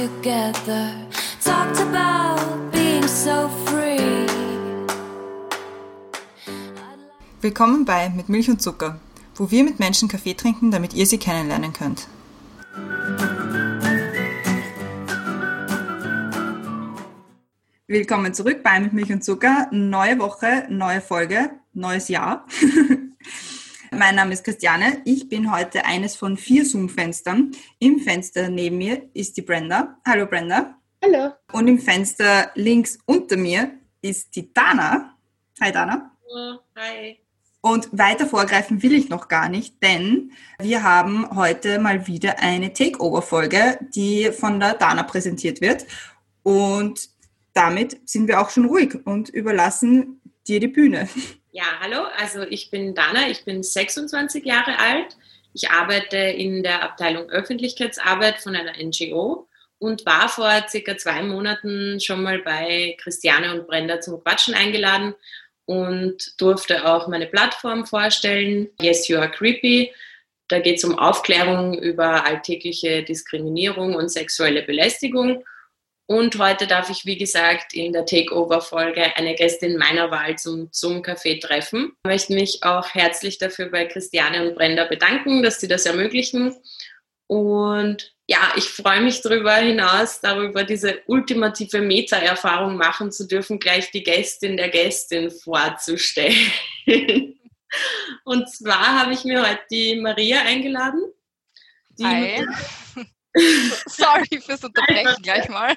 together. Talked about being so free. Willkommen bei Mit Milch und Zucker, wo wir mit Menschen Kaffee trinken, damit ihr sie kennenlernen könnt. Willkommen zurück bei Mit Milch und Zucker. Neue Woche, neue Folge, neues Jahr. mein Name ist Christiane. Ich bin heute eines von vier Zoom-Fenstern. Im Fenster neben mir ist die Brenda. Hallo Brenda. Hallo. Und im Fenster links unter mir ist die Dana. Hi Dana. Hallo. Hi. Und weiter vorgreifen will ich noch gar nicht, denn wir haben heute mal wieder eine Takeover-Folge, die von der Dana präsentiert wird. Und damit sind wir auch schon ruhig und überlassen dir die Bühne. Ja, hallo, also ich bin Dana, ich bin 26 Jahre alt. Ich arbeite in der Abteilung Öffentlichkeitsarbeit von einer NGO und war vor circa zwei Monaten schon mal bei Christiane und Brenda zum Quatschen eingeladen und durfte auch meine Plattform vorstellen, Yes, You Are Creepy. Da geht es um Aufklärung über alltägliche Diskriminierung und sexuelle Belästigung. Und heute darf ich, wie gesagt, in der Takeover-Folge eine Gästin meiner Wahl zum Zoom-Café treffen. Ich möchte mich auch herzlich dafür bei Christiane und Brenda bedanken, dass sie das ermöglichen. Und ja, ich freue mich darüber hinaus, darüber diese ultimative Meta-Erfahrung machen zu dürfen, gleich die Gästin der Gästin vorzustellen. Und zwar habe ich mir heute die Maria eingeladen. Die Hi. Sorry fürs Unterbrechen gleich mal.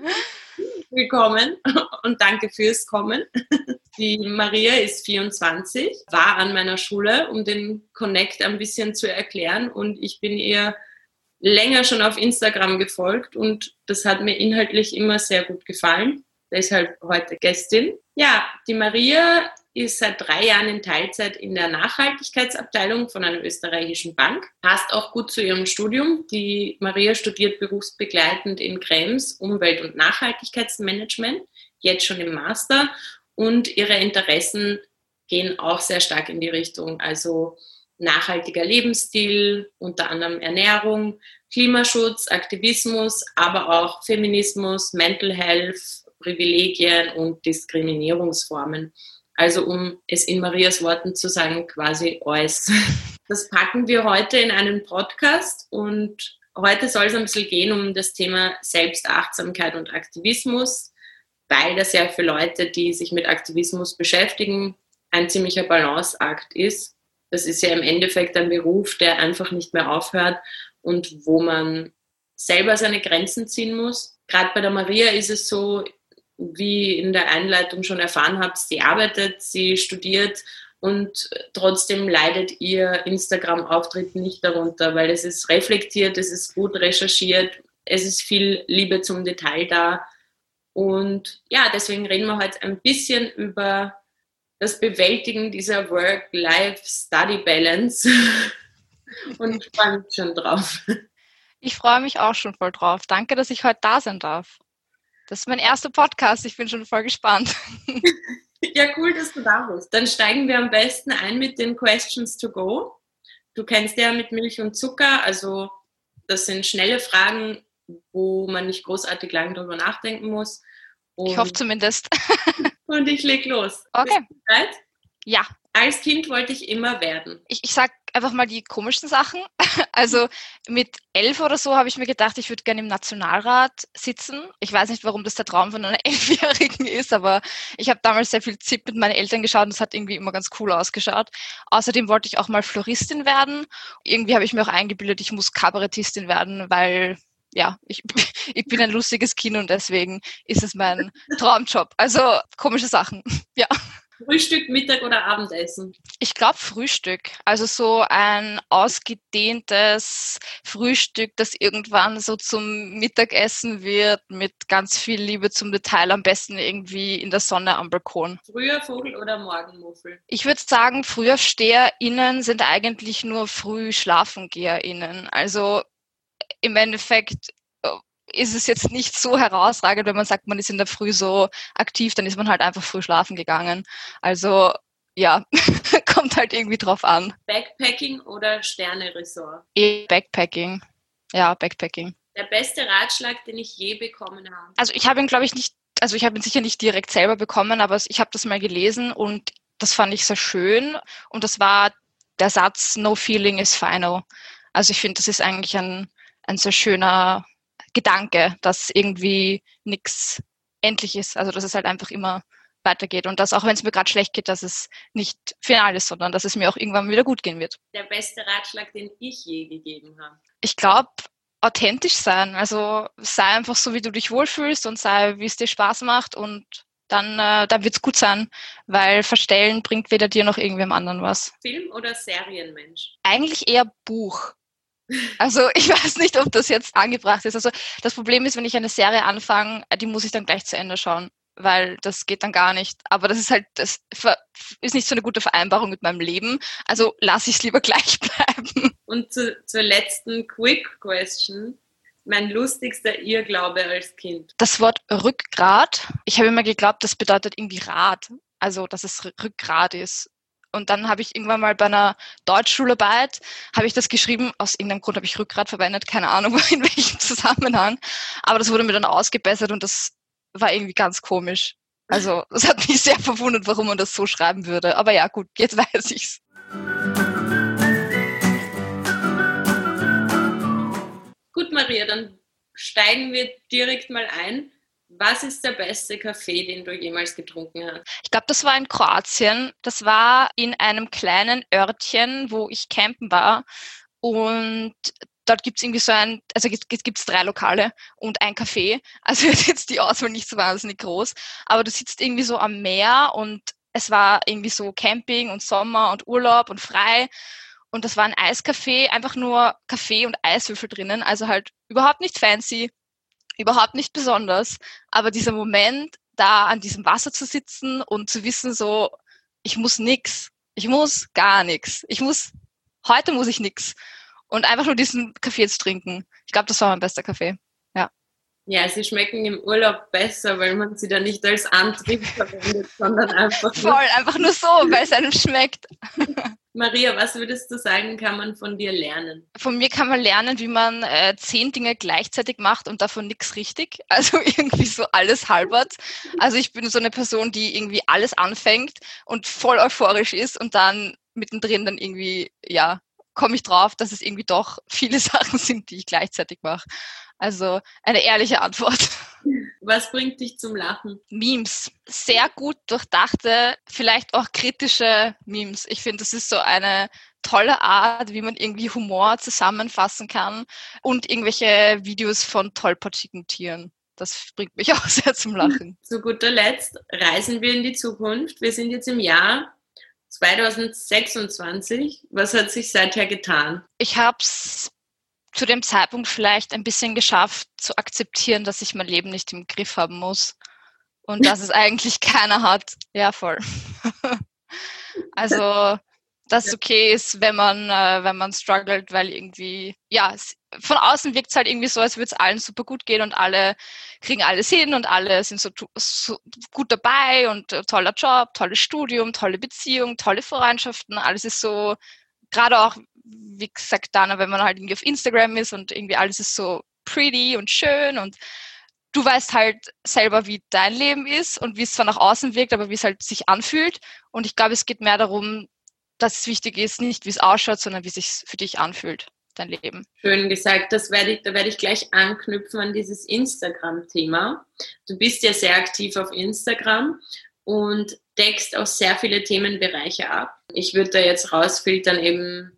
Willkommen und danke fürs Kommen. Die Maria ist 24, war an meiner Schule, um den Connect ein bisschen zu erklären und ich bin ihr länger schon auf Instagram gefolgt und das hat mir inhaltlich immer sehr gut gefallen. Deshalb heute Gästin. Ja, die Maria ist seit drei Jahren in Teilzeit in der Nachhaltigkeitsabteilung von einer österreichischen Bank. Passt auch gut zu ihrem Studium. Die Maria studiert berufsbegleitend in Krems Umwelt- und Nachhaltigkeitsmanagement, jetzt schon im Master. Und ihre Interessen gehen auch sehr stark in die Richtung, also nachhaltiger Lebensstil, unter anderem Ernährung, Klimaschutz, Aktivismus, aber auch Feminismus, Mental Health, Privilegien und Diskriminierungsformen. Also um es in Marias Worten zu sagen, quasi alles. Das packen wir heute in einen Podcast und heute soll es ein bisschen gehen um das Thema Selbstachtsamkeit und Aktivismus, weil das ja für Leute, die sich mit Aktivismus beschäftigen, ein ziemlicher Balanceakt ist. Das ist ja im Endeffekt ein Beruf, der einfach nicht mehr aufhört und wo man selber seine Grenzen ziehen muss. Gerade bei der Maria ist es so, wie in der Einleitung schon erfahren habt, sie arbeitet, sie studiert und trotzdem leidet ihr Instagram-Auftritt nicht darunter, weil es ist reflektiert, es ist gut recherchiert, es ist viel Liebe zum Detail da. Und ja, deswegen reden wir heute ein bisschen über das Bewältigen dieser Work-Life-Study-Balance. Und ich freue mich schon drauf. Ich freue mich auch schon voll drauf. Danke, dass ich heute da sein darf. Das ist mein erster Podcast. Ich bin schon voll gespannt. Ja, cool, dass du da bist. Dann steigen wir am besten ein mit den Questions to go. Du kennst ja mit Milch und Zucker, also das sind schnelle Fragen, wo man nicht großartig lange drüber nachdenken muss. Und ich hoffe zumindest. und ich leg los. Okay. Bist du bereit? Ja. Als Kind wollte ich immer werden. Ich, ich sag einfach mal die komischsten Sachen. Also mit elf oder so habe ich mir gedacht, ich würde gerne im Nationalrat sitzen. Ich weiß nicht, warum das der Traum von einer Elfjährigen ist, aber ich habe damals sehr viel ZIP mit meinen Eltern geschaut und es hat irgendwie immer ganz cool ausgeschaut. Außerdem wollte ich auch mal Floristin werden. Irgendwie habe ich mir auch eingebildet, ich muss Kabarettistin werden, weil ja, ich, ich bin ein lustiges Kind und deswegen ist es mein Traumjob. Also komische Sachen, ja. Frühstück, Mittag oder Abendessen? Ich glaube Frühstück. Also so ein ausgedehntes Frühstück, das irgendwann so zum Mittagessen wird mit ganz viel Liebe zum Detail, am besten irgendwie in der Sonne am Balkon. Früher Vogel oder Morgenmuffel? Ich würde sagen, früher SteherInnen sind eigentlich nur früh SchlafengeherInnen. Also im Endeffekt ist es jetzt nicht so herausragend, wenn man sagt, man ist in der Früh so aktiv, dann ist man halt einfach früh schlafen gegangen. Also ja, kommt halt irgendwie drauf an. Backpacking oder Sterne-Resort? Eh, Backpacking. Ja, Backpacking. Der beste Ratschlag, den ich je bekommen habe. Also ich habe ihn, glaube ich, nicht, also ich habe ihn sicher nicht direkt selber bekommen, aber ich habe das mal gelesen und das fand ich sehr schön. Und das war der Satz, no feeling is final. Also ich finde, das ist eigentlich ein, ein sehr schöner Gedanke, dass irgendwie nichts endlich ist. Also dass es halt einfach immer weitergeht und dass auch wenn es mir gerade schlecht geht, dass es nicht final ist, sondern dass es mir auch irgendwann wieder gut gehen wird. Der beste Ratschlag, den ich je gegeben habe. Ich glaube, authentisch sein. Also sei einfach so, wie du dich wohlfühlst und sei, wie es dir Spaß macht und dann, äh, dann wird es gut sein, weil Verstellen bringt weder dir noch irgendwem anderen was. Film- oder Serienmensch? Eigentlich eher Buch. Also ich weiß nicht, ob das jetzt angebracht ist. Also das Problem ist, wenn ich eine Serie anfange, die muss ich dann gleich zu Ende schauen, weil das geht dann gar nicht. Aber das ist halt, das ist nicht so eine gute Vereinbarung mit meinem Leben. Also lasse ich es lieber gleich bleiben. Und zu, zur letzten Quick Question. Mein lustigster Irrglaube als Kind. Das Wort Rückgrat. Ich habe immer geglaubt, das bedeutet irgendwie Rad. Also, dass es Rückgrat ist. Und dann habe ich irgendwann mal bei einer Deutschschularbeit, habe ich das geschrieben, aus irgendeinem Grund habe ich Rückgrat verwendet, keine Ahnung in welchem Zusammenhang. Aber das wurde mir dann ausgebessert und das war irgendwie ganz komisch. Also es hat mich sehr verwundert, warum man das so schreiben würde. Aber ja, gut, jetzt weiß ich's. Gut, Maria, dann steigen wir direkt mal ein. Was ist der beste Kaffee, den du jemals getrunken hast? Ich glaube, das war in Kroatien. Das war in einem kleinen Örtchen, wo ich campen war. Und dort gibt es irgendwie so ein, also gibt es drei Lokale und ein Café. Also jetzt die Auswahl nicht so wahnsinnig groß. Aber du sitzt irgendwie so am Meer und es war irgendwie so Camping und Sommer und Urlaub und frei. Und das war ein Eiscafé, einfach nur Kaffee und Eiswürfel drinnen. Also halt überhaupt nicht fancy, überhaupt nicht besonders. Aber dieser Moment, da an diesem Wasser zu sitzen und zu wissen, so, ich muss nix. Ich muss gar nichts. Ich muss, heute muss ich nix. Und einfach nur diesen Kaffee jetzt trinken. Ich glaube, das war mein bester Kaffee. Ja. Ja, sie schmecken im Urlaub besser, weil man sie dann nicht als Antrieb verwendet, sondern einfach. Voll, einfach nur so, weil es einem schmeckt. Maria, was würdest du sagen, kann man von dir lernen? Von mir kann man lernen, wie man äh, zehn Dinge gleichzeitig macht und davon nichts richtig. Also irgendwie so alles halbert. Also ich bin so eine Person, die irgendwie alles anfängt und voll euphorisch ist und dann mittendrin dann irgendwie, ja, komme ich drauf, dass es irgendwie doch viele Sachen sind, die ich gleichzeitig mache. Also eine ehrliche Antwort. Was bringt dich zum Lachen? Memes. Sehr gut durchdachte, vielleicht auch kritische Memes. Ich finde, das ist so eine tolle Art, wie man irgendwie Humor zusammenfassen kann und irgendwelche Videos von tollpatschigen Tieren. Das bringt mich auch sehr zum Lachen. Zu guter Letzt reisen wir in die Zukunft. Wir sind jetzt im Jahr 2026. Was hat sich seither getan? Ich habe es zu dem Zeitpunkt vielleicht ein bisschen geschafft zu akzeptieren, dass ich mein Leben nicht im Griff haben muss und dass es eigentlich keiner hat. Ja, voll. also, dass es okay ist, wenn man, äh, wenn man struggelt, weil irgendwie, ja, es, von außen wirkt es halt irgendwie so, als würde es allen super gut gehen und alle kriegen alles hin und alle sind so, so gut dabei und äh, toller Job, tolles Studium, tolle Beziehung, tolle Freundschaften, alles ist so, gerade auch wie gesagt, Dana, wenn man halt irgendwie auf Instagram ist und irgendwie alles ist so pretty und schön und du weißt halt selber, wie dein Leben ist und wie es zwar nach außen wirkt, aber wie es halt sich anfühlt. Und ich glaube, es geht mehr darum, dass es wichtig ist, nicht wie es ausschaut, sondern wie es sich für dich anfühlt, dein Leben. Schön gesagt, das werde ich, da werde ich gleich anknüpfen an dieses Instagram-Thema. Du bist ja sehr aktiv auf Instagram und deckst auch sehr viele Themenbereiche ab. Ich würde da jetzt rausfiltern eben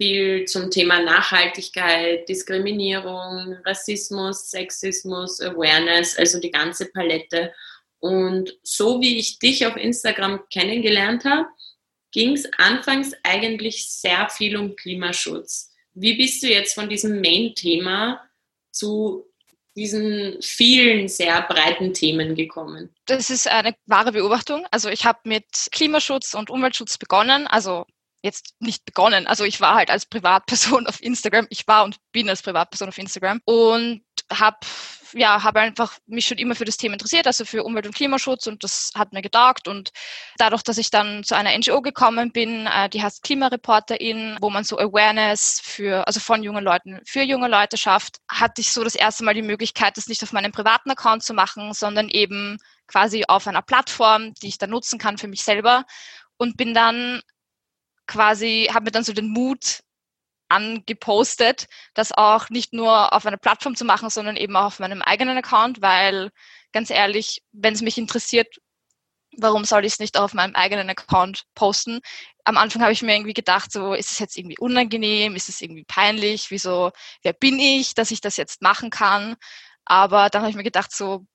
viel zum Thema Nachhaltigkeit, Diskriminierung, Rassismus, Sexismus, Awareness, also die ganze Palette. Und so wie ich dich auf Instagram kennengelernt habe, ging es anfangs eigentlich sehr viel um Klimaschutz. Wie bist du jetzt von diesem Main-Thema zu diesen vielen sehr breiten Themen gekommen? Das ist eine wahre Beobachtung. Also ich habe mit Klimaschutz und Umweltschutz begonnen, also jetzt nicht begonnen. Also ich war halt als Privatperson auf Instagram. Ich war und bin als Privatperson auf Instagram und habe ja, habe einfach mich schon immer für das Thema interessiert, also für Umwelt- und Klimaschutz und das hat mir getaugt und dadurch, dass ich dann zu einer NGO gekommen bin, äh, die heißt Klimareporterin, wo man so Awareness für, also von jungen Leuten für junge Leute schafft, hatte ich so das erste Mal die Möglichkeit, das nicht auf meinem privaten Account zu machen, sondern eben quasi auf einer Plattform, die ich dann nutzen kann für mich selber und bin dann quasi, habe mir dann so den Mut angepostet, das auch nicht nur auf einer Plattform zu machen, sondern eben auch auf meinem eigenen Account, weil ganz ehrlich, wenn es mich interessiert, warum soll ich es nicht auf meinem eigenen Account posten? Am Anfang habe ich mir irgendwie gedacht, so ist es jetzt irgendwie unangenehm, ist es irgendwie peinlich, wieso, wer bin ich, dass ich das jetzt machen kann? Aber dann habe ich mir gedacht, so,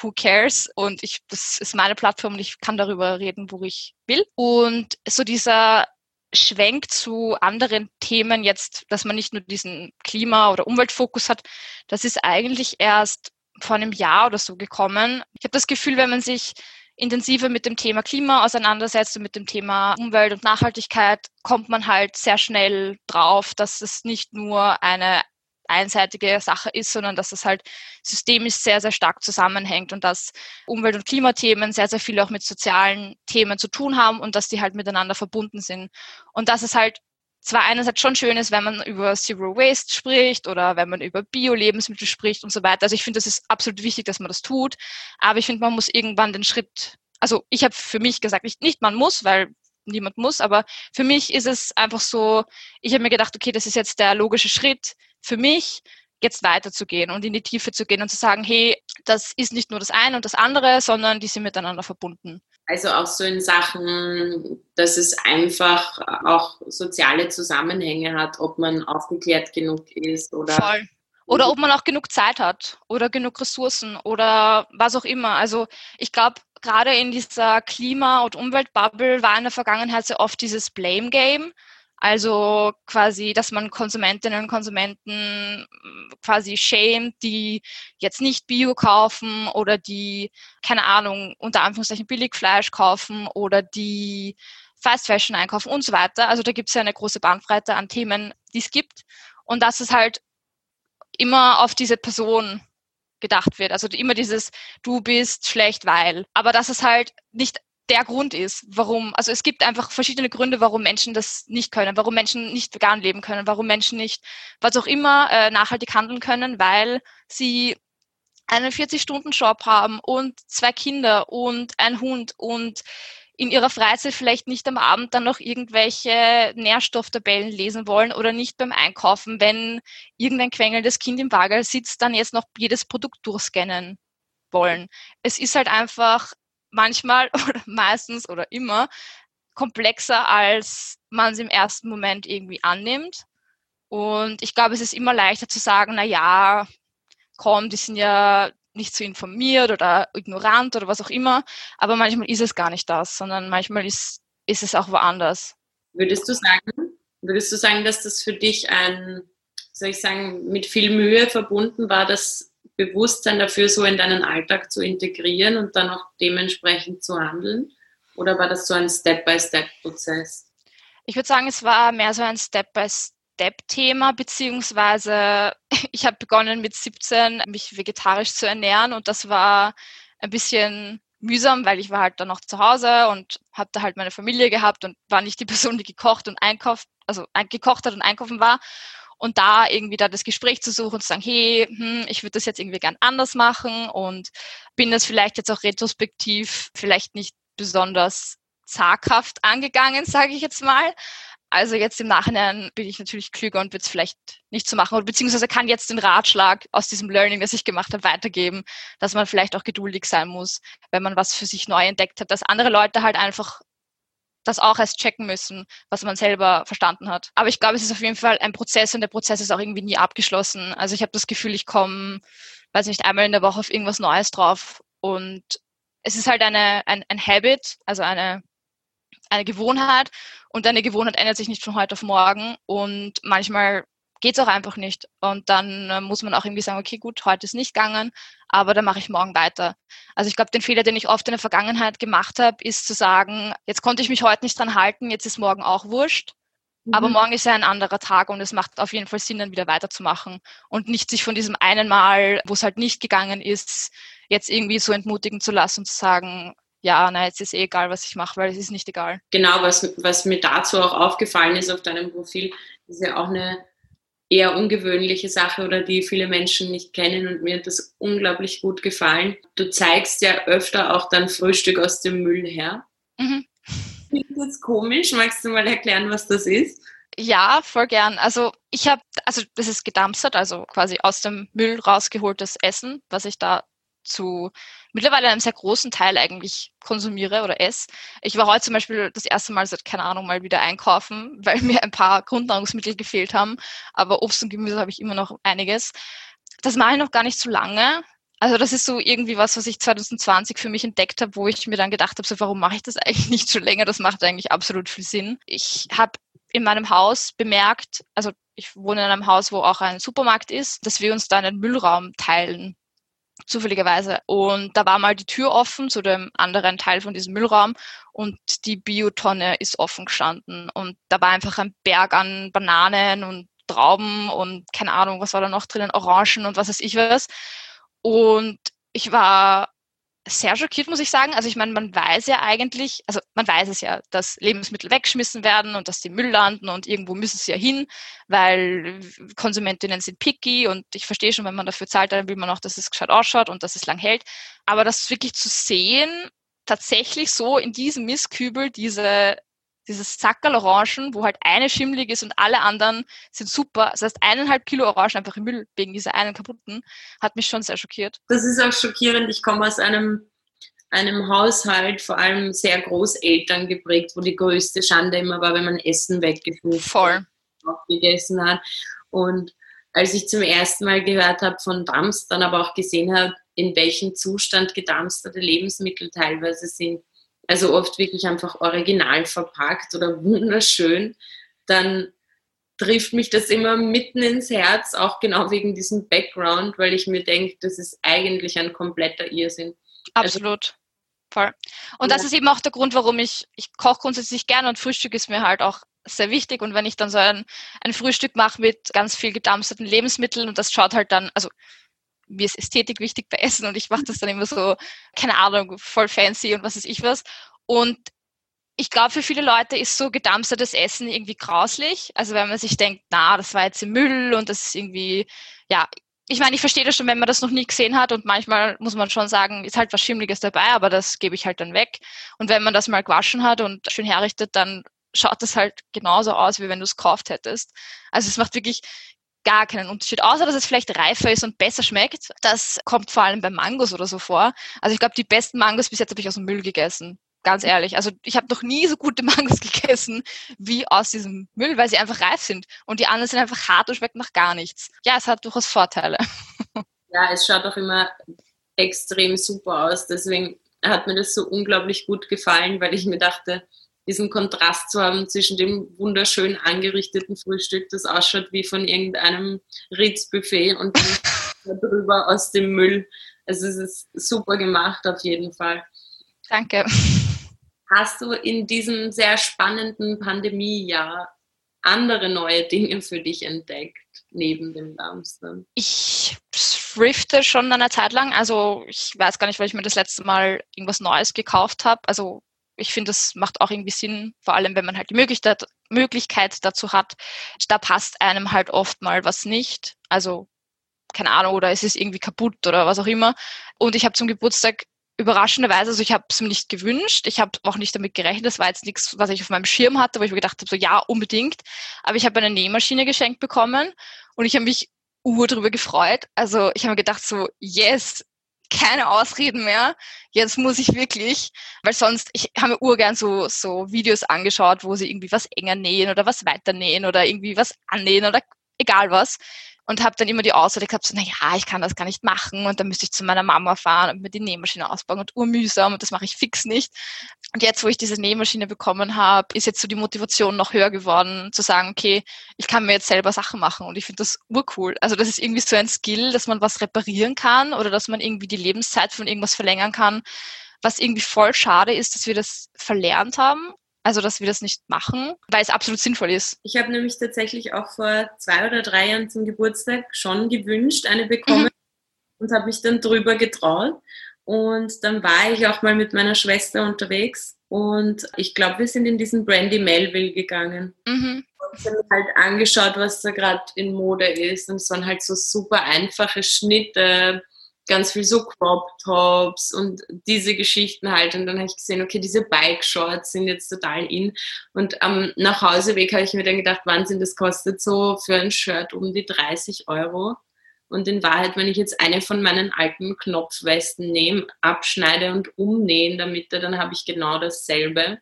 who cares? Und ich, das ist meine Plattform und ich kann darüber reden, wo ich will. Und so dieser Schwenk zu anderen Themen jetzt, dass man nicht nur diesen Klima- oder Umweltfokus hat, das ist eigentlich erst vor einem Jahr oder so gekommen. Ich habe das Gefühl, wenn man sich intensiver mit dem Thema Klima auseinandersetzt und mit dem Thema Umwelt und Nachhaltigkeit, kommt man halt sehr schnell drauf, dass es nicht nur eine einseitige Sache ist, sondern dass es halt systemisch sehr, sehr stark zusammenhängt und dass Umwelt- und Klimathemen sehr, sehr viel auch mit sozialen Themen zu tun haben und dass die halt miteinander verbunden sind. Und dass es halt zwar einerseits schon schön ist, wenn man über Zero Waste spricht oder wenn man über Bio-Lebensmittel spricht und so weiter. Also ich finde, das ist absolut wichtig, dass man das tut. Aber ich finde, man muss irgendwann den Schritt, also ich habe für mich gesagt, nicht, nicht man muss, weil niemand muss, aber für mich ist es einfach so, ich habe mir gedacht, okay, das ist jetzt der logische Schritt, für mich jetzt weiterzugehen und in die Tiefe zu gehen und zu sagen, hey, das ist nicht nur das eine und das andere, sondern die sind miteinander verbunden. Also auch so in Sachen, dass es einfach auch soziale Zusammenhänge hat, ob man aufgeklärt genug ist oder. Voll. Oder ob man auch genug Zeit hat oder genug Ressourcen oder was auch immer. Also ich glaube, gerade in dieser Klima- und Umweltbubble war in der Vergangenheit sehr oft dieses Blame Game. Also quasi, dass man Konsumentinnen und Konsumenten mm, quasi schämt, die jetzt nicht Bio kaufen oder die, keine Ahnung, unter Anführungszeichen Billigfleisch kaufen oder die Fast Fashion einkaufen und so weiter. Also da gibt es ja eine große Bandbreite an Themen, die es gibt. Und dass es halt immer auf diese Person gedacht wird. Also immer dieses, du bist schlecht, weil. Aber dass es halt nicht der Grund ist, warum, also es gibt einfach verschiedene Gründe, warum Menschen das nicht können, warum Menschen nicht vegan leben können, warum Menschen nicht, was auch immer, äh, nachhaltig handeln können, weil sie einen 40-Stunden-Job haben und zwei Kinder und ein Hund und in ihrer Freizeit vielleicht nicht am Abend dann noch irgendwelche Nährstofftabellen lesen wollen oder nicht beim Einkaufen, wenn irgendein quengelndes Kind im Wagel sitzt, dann jetzt noch jedes Produkt durchscannen wollen. Es ist halt einfach manchmal oder meistens oder immer komplexer, als man es im ersten Moment irgendwie annimmt. Und ich glaube, es ist immer leichter zu sagen, na ja, komm, die sind ja nicht so informiert oder ignorant oder was auch immer. Aber manchmal ist es gar nicht das, sondern manchmal ist, ist es auch woanders. Würdest du sagen, würdest du sagen, dass das für dich ein, soll ich sagen, mit viel Mühe verbunden war, das Bewusstsein dafür so in deinen Alltag zu integrieren und dann auch dementsprechend zu handeln? Oder war das so ein Step-by-Step-Prozess? Ich würde sagen, es war mehr so ein Step-by-Step-Thema, beziehungsweise ich habe begonnen mit 17 mich vegetarisch zu ernähren und das war ein bisschen mühsam, weil ich war halt dann noch zu Hause und habe da halt meine Familie gehabt und war nicht die Person, die gekocht und einkauft, also gekocht hat und einkaufen war. Und da irgendwie da das Gespräch zu suchen und zu sagen, hey, hm, ich würde das jetzt irgendwie gern anders machen und bin das vielleicht jetzt auch retrospektiv vielleicht nicht besonders zaghaft angegangen, sage ich jetzt mal. Also jetzt im Nachhinein bin ich natürlich klüger und würde es vielleicht nicht so machen. Beziehungsweise kann jetzt den Ratschlag aus diesem Learning, das ich gemacht habe, weitergeben, dass man vielleicht auch geduldig sein muss, wenn man was für sich neu entdeckt hat, dass andere Leute halt einfach das auch erst checken müssen, was man selber verstanden hat. Aber ich glaube, es ist auf jeden Fall ein Prozess und der Prozess ist auch irgendwie nie abgeschlossen. Also ich habe das Gefühl, ich komme, weiß nicht, einmal in der Woche auf irgendwas Neues drauf und es ist halt eine, ein, ein Habit, also eine, eine Gewohnheit und eine Gewohnheit ändert sich nicht von heute auf morgen und manchmal geht es auch einfach nicht. Und dann äh, muss man auch irgendwie sagen, okay, gut, heute ist nicht gegangen, aber dann mache ich morgen weiter. Also ich glaube, den Fehler, den ich oft in der Vergangenheit gemacht habe, ist zu sagen, jetzt konnte ich mich heute nicht dran halten, jetzt ist morgen auch wurscht. Mhm. Aber morgen ist ja ein anderer Tag und es macht auf jeden Fall Sinn, dann wieder weiterzumachen und nicht sich von diesem einen Mal, wo es halt nicht gegangen ist, jetzt irgendwie so entmutigen zu lassen und zu sagen, ja, na, jetzt ist eh egal, was ich mache, weil es ist nicht egal. Genau, was, was mir dazu auch aufgefallen ist auf deinem Profil, ist ja auch eine eher ungewöhnliche Sache oder die viele Menschen nicht kennen und mir hat das unglaublich gut gefallen. Du zeigst ja öfter auch dein Frühstück aus dem Müll her. Mhm. Klingt jetzt komisch. Magst du mal erklären, was das ist? Ja, voll gern. Also ich habe, also das ist gedumpstert, also quasi aus dem Müll rausgeholtes Essen, was ich da zu mittlerweile einem sehr großen Teil eigentlich konsumiere oder esse. Ich war heute zum Beispiel das erste Mal seit, keine Ahnung, mal wieder einkaufen, weil mir ein paar Grundnahrungsmittel gefehlt haben. Aber Obst und Gemüse habe ich immer noch einiges. Das mache ich noch gar nicht so lange. Also das ist so irgendwie was, was ich 2020 für mich entdeckt habe, wo ich mir dann gedacht habe, so warum mache ich das eigentlich nicht schon länger? Das macht eigentlich absolut viel Sinn. Ich habe in meinem Haus bemerkt, also ich wohne in einem Haus, wo auch ein Supermarkt ist, dass wir uns da einen Müllraum teilen zufälligerweise. Und da war mal die Tür offen zu dem anderen Teil von diesem Müllraum und die Biotonne ist offen gestanden. Und da war einfach ein Berg an Bananen und Trauben und keine Ahnung, was war da noch drinnen, Orangen und was weiß ich was. Und ich war sehr schockiert, muss ich sagen. Also ich meine, man weiß ja eigentlich, also man weiß es ja, dass Lebensmittel weggeschmissen werden und dass die Müll landen und irgendwo müssen sie ja hin, weil Konsumentinnen sind picky und ich verstehe schon, wenn man dafür zahlt, dann will man auch, dass es gescheit ausschaut und dass es lang hält. Aber das wirklich zu sehen, tatsächlich so in diesem Mistkübel diese dieses Sackerl Orangen, wo halt eine schimmelig ist und alle anderen sind super. Das heißt, eineinhalb Kilo Orangen einfach im Müll wegen dieser einen kaputten, hat mich schon sehr schockiert. Das ist auch schockierend. Ich komme aus einem, einem Haushalt, vor allem sehr Großeltern geprägt, wo die größte Schande immer war, wenn man Essen weggeführt Voll. gegessen hat. Und als ich zum ersten Mal gehört habe von Dumpstern, aber auch gesehen habe, in welchem Zustand gedumpsterte Lebensmittel teilweise sind, also oft wirklich einfach original verpackt oder wunderschön, dann trifft mich das immer mitten ins Herz, auch genau wegen diesem Background, weil ich mir denke, das ist eigentlich ein kompletter Irrsinn. Also Absolut. Also, Voll. Und ja. das ist eben auch der Grund, warum ich, ich koche grundsätzlich gerne und Frühstück ist mir halt auch sehr wichtig. Und wenn ich dann so ein, ein Frühstück mache mit ganz viel gedampften Lebensmitteln und das schaut halt dann, also mir ist Ästhetik wichtig bei Essen und ich mache das dann immer so, keine Ahnung, voll fancy und was ist ich was. Und ich glaube, für viele Leute ist so gedampftes Essen irgendwie grauslich. Also wenn man sich denkt, na, das war jetzt im Müll und das ist irgendwie, ja, ich meine, ich verstehe das schon, wenn man das noch nie gesehen hat und manchmal muss man schon sagen, ist halt was Schimmliges dabei, aber das gebe ich halt dann weg. Und wenn man das mal gewaschen hat und schön herrichtet, dann schaut das halt genauso aus, wie wenn du es gekauft hättest. Also es macht wirklich gar keinen Unterschied, außer dass es vielleicht reifer ist und besser schmeckt. Das kommt vor allem bei Mangos oder so vor. Also ich glaube, die besten Mangos bis jetzt habe ich aus dem Müll gegessen. Ganz ehrlich. Also ich habe noch nie so gute Mangos gegessen wie aus diesem Müll, weil sie einfach reif sind. Und die anderen sind einfach hart und schmecken nach gar nichts. Ja, es hat durchaus Vorteile. Ja, es schaut auch immer extrem super aus. Deswegen hat mir das so unglaublich gut gefallen, weil ich mir dachte, diesen Kontrast zu haben zwischen dem wunderschön angerichteten Frühstück, das ausschaut wie von irgendeinem Ritz-Buffet und darüber aus dem Müll. Also es ist super gemacht auf jeden Fall. Danke. Hast du in diesem sehr spannenden Pandemiejahr andere neue Dinge für dich entdeckt, neben dem Dumpster? Ich thrifte schon eine Zeit lang. Also ich weiß gar nicht, weil ich mir das letzte Mal irgendwas Neues gekauft habe. Also ich finde, das macht auch irgendwie Sinn, vor allem wenn man halt die Möglichkeit, Möglichkeit dazu hat. Da passt einem halt oft mal was nicht. Also, keine Ahnung, oder es ist irgendwie kaputt oder was auch immer. Und ich habe zum Geburtstag überraschenderweise, also ich habe es mir nicht gewünscht, ich habe auch nicht damit gerechnet, das war jetzt nichts, was ich auf meinem Schirm hatte, wo ich mir gedacht habe, so ja, unbedingt. Aber ich habe eine Nähmaschine geschenkt bekommen und ich habe mich ur drüber gefreut. Also ich habe mir gedacht, so, yes, keine Ausreden mehr. Jetzt muss ich wirklich, weil sonst, ich habe mir urgern so, so Videos angeschaut, wo sie irgendwie was enger nähen oder was weiter nähen oder irgendwie was annähen oder egal was. Und habe dann immer die Ausrede gehabt, so, naja, ich kann das gar nicht machen und dann müsste ich zu meiner Mama fahren und mir die Nähmaschine ausbauen und urmühsam und das mache ich fix nicht. Und jetzt, wo ich diese Nähmaschine bekommen habe, ist jetzt so die Motivation noch höher geworden, zu sagen, okay, ich kann mir jetzt selber Sachen machen und ich finde das urcool. Also das ist irgendwie so ein Skill, dass man was reparieren kann oder dass man irgendwie die Lebenszeit von irgendwas verlängern kann, was irgendwie voll schade ist, dass wir das verlernt haben also, dass wir das nicht machen, weil es absolut sinnvoll ist. Ich habe nämlich tatsächlich auch vor zwei oder drei Jahren zum Geburtstag schon gewünscht, eine bekommen mhm. und habe mich dann drüber getraut. Und dann war ich auch mal mit meiner Schwester unterwegs und ich glaube, wir sind in diesen Brandy Melville gegangen. Mhm. Und haben halt angeschaut, was da gerade in Mode ist. Und es waren halt so super einfache Schnitte, ganz viel so Crop Tops und diese Geschichten halt. Und dann habe ich gesehen, okay, diese Bike Shorts sind jetzt total in. Und am Nachhauseweg habe ich mir dann gedacht, Wahnsinn, das kostet so für ein Shirt um die 30 Euro. Und in Wahrheit, wenn ich jetzt eine von meinen alten Knopfwesten nehme, abschneide und umnähen damit, dann habe ich genau dasselbe.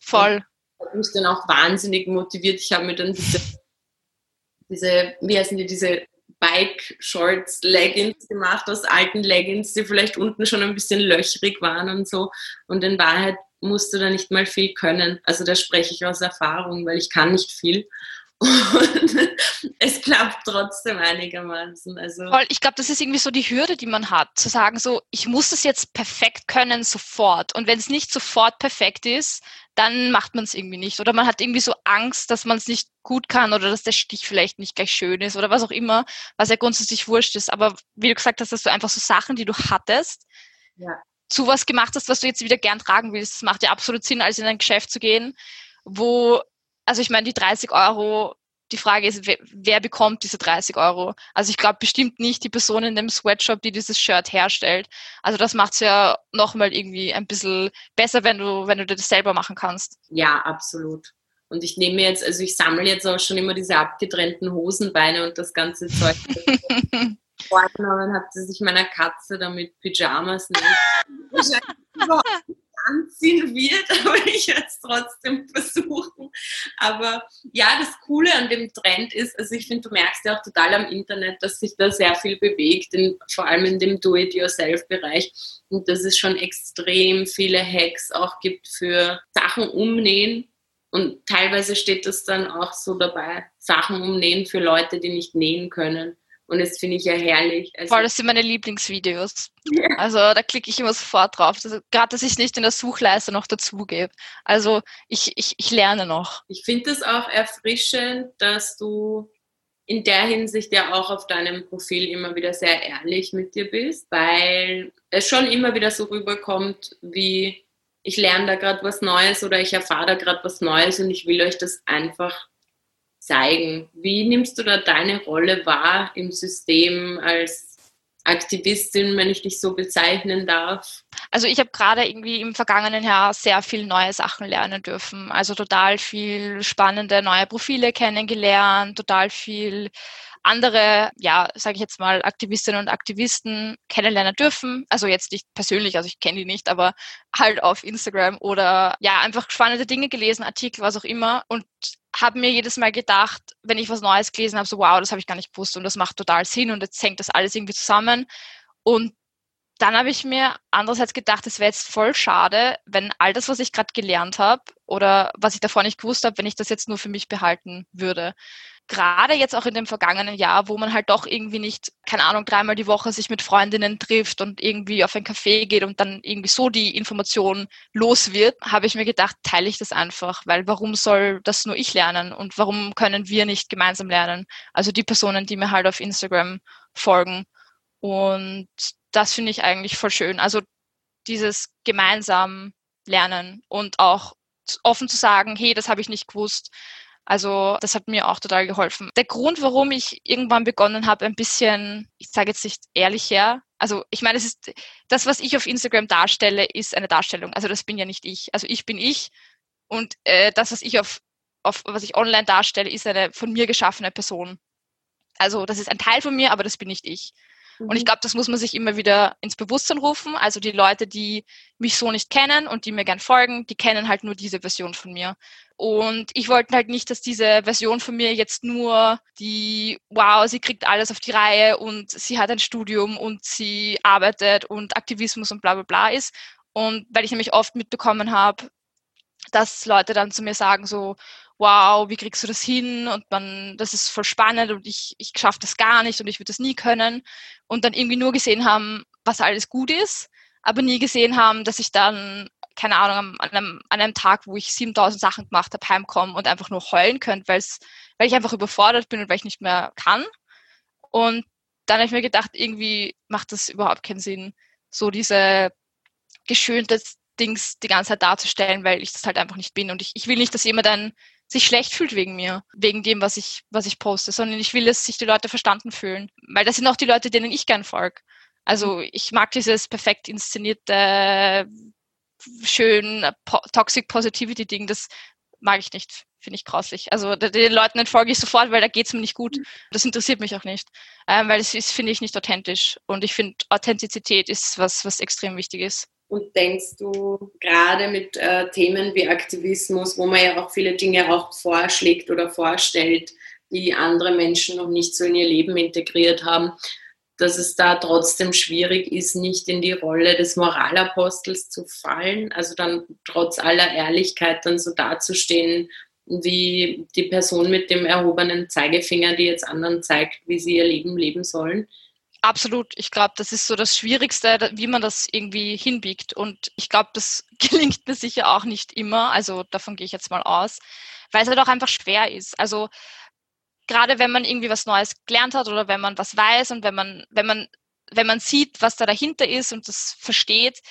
Voll. Und hat mich dann auch wahnsinnig motiviert. Ich habe mir dann diese, diese, wie heißen die, diese Bike-Shorts, Leggings gemacht aus alten Leggings, die vielleicht unten schon ein bisschen löchrig waren und so. Und in Wahrheit musst du da nicht mal viel können. Also da spreche ich aus Erfahrung, weil ich kann nicht viel. Und es klappt trotzdem einigermaßen. Also ich glaube, das ist irgendwie so die Hürde, die man hat, zu sagen, so, ich muss das jetzt perfekt können, sofort. Und wenn es nicht sofort perfekt ist, dann macht man es irgendwie nicht. Oder man hat irgendwie so Angst, dass man es nicht gut kann oder dass der Stich vielleicht nicht gleich schön ist oder was auch immer, was ja grundsätzlich wurscht ist. Aber wie du gesagt hast, dass du einfach so Sachen, die du hattest, ja. zu was gemacht hast, was du jetzt wieder gern tragen willst. Das macht ja absolut Sinn, als in ein Geschäft zu gehen, wo also ich meine, die 30 Euro, die Frage ist, wer, wer bekommt diese 30 Euro? Also ich glaube bestimmt nicht die Person in dem Sweatshop, die dieses Shirt herstellt. Also das macht es ja nochmal irgendwie ein bisschen besser, wenn du, wenn du das selber machen kannst. Ja, absolut. Und ich nehme jetzt, also ich sammle jetzt auch schon immer diese abgetrennten Hosenbeine und das ganze Zeug. Vorgenommen hat sie sich meiner Katze damit Pyjamas nicht anziehen wird, aber ich werde es trotzdem versuchen. Aber ja, das Coole an dem Trend ist, also ich finde, du merkst ja auch total am Internet, dass sich da sehr viel bewegt, in, vor allem in dem Do-it-yourself-Bereich und dass es schon extrem viele Hacks auch gibt für Sachen umnähen. Und teilweise steht das dann auch so dabei, Sachen umnähen für Leute, die nicht nähen können. Und das finde ich ja herrlich. Also Voll, das sind meine Lieblingsvideos. Ja. Also da klicke ich immer sofort drauf. Also, Gerade, dass ich es nicht in der Suchleiste noch dazugebe. Also ich, ich, ich lerne noch. Ich finde es auch erfrischend, dass du in der Hinsicht ja auch auf deinem Profil immer wieder sehr ehrlich mit dir bist, weil es schon immer wieder so rüberkommt, wie ich lerne da gerade was Neues oder ich erfahre da gerade was Neues und ich will euch das einfach zeigen. Wie nimmst du da deine Rolle wahr im System als Aktivistin, wenn ich dich so bezeichnen darf? Also ich habe gerade irgendwie im vergangenen Jahr sehr viel neue Sachen lernen dürfen. Also total viel spannende neue Profile kennengelernt, total viel andere, ja, sage ich jetzt mal, Aktivistinnen und Aktivisten kennenlernen dürfen. Also jetzt nicht persönlich, also ich kenne die nicht, aber halt auf Instagram oder ja, einfach spannende Dinge gelesen, Artikel, was auch immer. Und habe mir jedes Mal gedacht, wenn ich was Neues gelesen habe, so wow, das habe ich gar nicht gewusst und das macht total Sinn und jetzt hängt das alles irgendwie zusammen. Und dann habe ich mir andererseits gedacht, es wäre jetzt voll schade, wenn all das, was ich gerade gelernt habe oder was ich davor nicht gewusst habe, wenn ich das jetzt nur für mich behalten würde gerade jetzt auch in dem vergangenen Jahr, wo man halt doch irgendwie nicht, keine Ahnung, dreimal die Woche sich mit Freundinnen trifft und irgendwie auf ein Café geht und dann irgendwie so die Information los wird, habe ich mir gedacht, teile ich das einfach, weil warum soll das nur ich lernen und warum können wir nicht gemeinsam lernen? Also die Personen, die mir halt auf Instagram folgen. Und das finde ich eigentlich voll schön. Also dieses gemeinsam lernen und auch offen zu sagen, hey, das habe ich nicht gewusst also das hat mir auch total geholfen. Der Grund, warum ich irgendwann begonnen habe, ein bisschen, ich sage jetzt nicht ehrlich her, also ich meine, es ist das, was ich auf Instagram darstelle, ist eine Darstellung. Also das bin ja nicht ich. Also ich bin ich und äh, das, was ich auf, auf was ich online darstelle, ist eine von mir geschaffene Person. Also das ist ein Teil von mir, aber das bin nicht ich. Mhm. Und ich glaube, das muss man sich immer wieder ins Bewusstsein rufen. Also die Leute, die mich so nicht kennen und die mir gern folgen, die kennen halt nur diese Version von mir. Und ich wollte halt nicht, dass diese Version von mir jetzt nur die, wow, sie kriegt alles auf die Reihe und sie hat ein Studium und sie arbeitet und Aktivismus und bla bla bla ist. Und weil ich nämlich oft mitbekommen habe, dass Leute dann zu mir sagen so, wow, wie kriegst du das hin? Und man, das ist voll spannend und ich, ich schaffe das gar nicht und ich würde das nie können. Und dann irgendwie nur gesehen haben, was alles gut ist, aber nie gesehen haben, dass ich dann, keine Ahnung, an einem, an einem Tag, wo ich 7000 Sachen gemacht habe, heimkomme und einfach nur heulen könnte, weil ich einfach überfordert bin und weil ich nicht mehr kann. Und dann habe ich mir gedacht, irgendwie macht das überhaupt keinen Sinn, so diese geschönte Dings die ganze Zeit darzustellen, weil ich das halt einfach nicht bin. Und ich, ich will nicht, dass jemand dann sich schlecht fühlt wegen mir, wegen dem, was ich, was ich poste, sondern ich will, dass sich die Leute verstanden fühlen. Weil das sind auch die Leute, denen ich gern folge. Also ich mag dieses perfekt inszenierte, schön po Toxic Positivity Ding, das mag ich nicht, finde ich grauslich. Also den Leuten entfolge ich sofort, weil da geht es mir nicht gut. Das interessiert mich auch nicht, ähm, weil das ist, finde ich, nicht authentisch. Und ich finde, Authentizität ist was, was extrem wichtig ist. Und denkst du gerade mit äh, Themen wie Aktivismus, wo man ja auch viele Dinge auch vorschlägt oder vorstellt, die andere Menschen noch nicht so in ihr Leben integriert haben, dass es da trotzdem schwierig ist, nicht in die Rolle des Moralapostels zu fallen, also dann trotz aller Ehrlichkeit dann so dazustehen, wie die Person mit dem erhobenen Zeigefinger, die jetzt anderen zeigt, wie sie ihr Leben leben sollen. Absolut. Ich glaube, das ist so das Schwierigste, wie man das irgendwie hinbiegt. Und ich glaube, das gelingt mir sicher auch nicht immer. Also davon gehe ich jetzt mal aus, weil es halt auch einfach schwer ist. Also gerade wenn man irgendwie was Neues gelernt hat oder wenn man was weiß und wenn man, wenn man, wenn man sieht, was da dahinter ist und das versteht,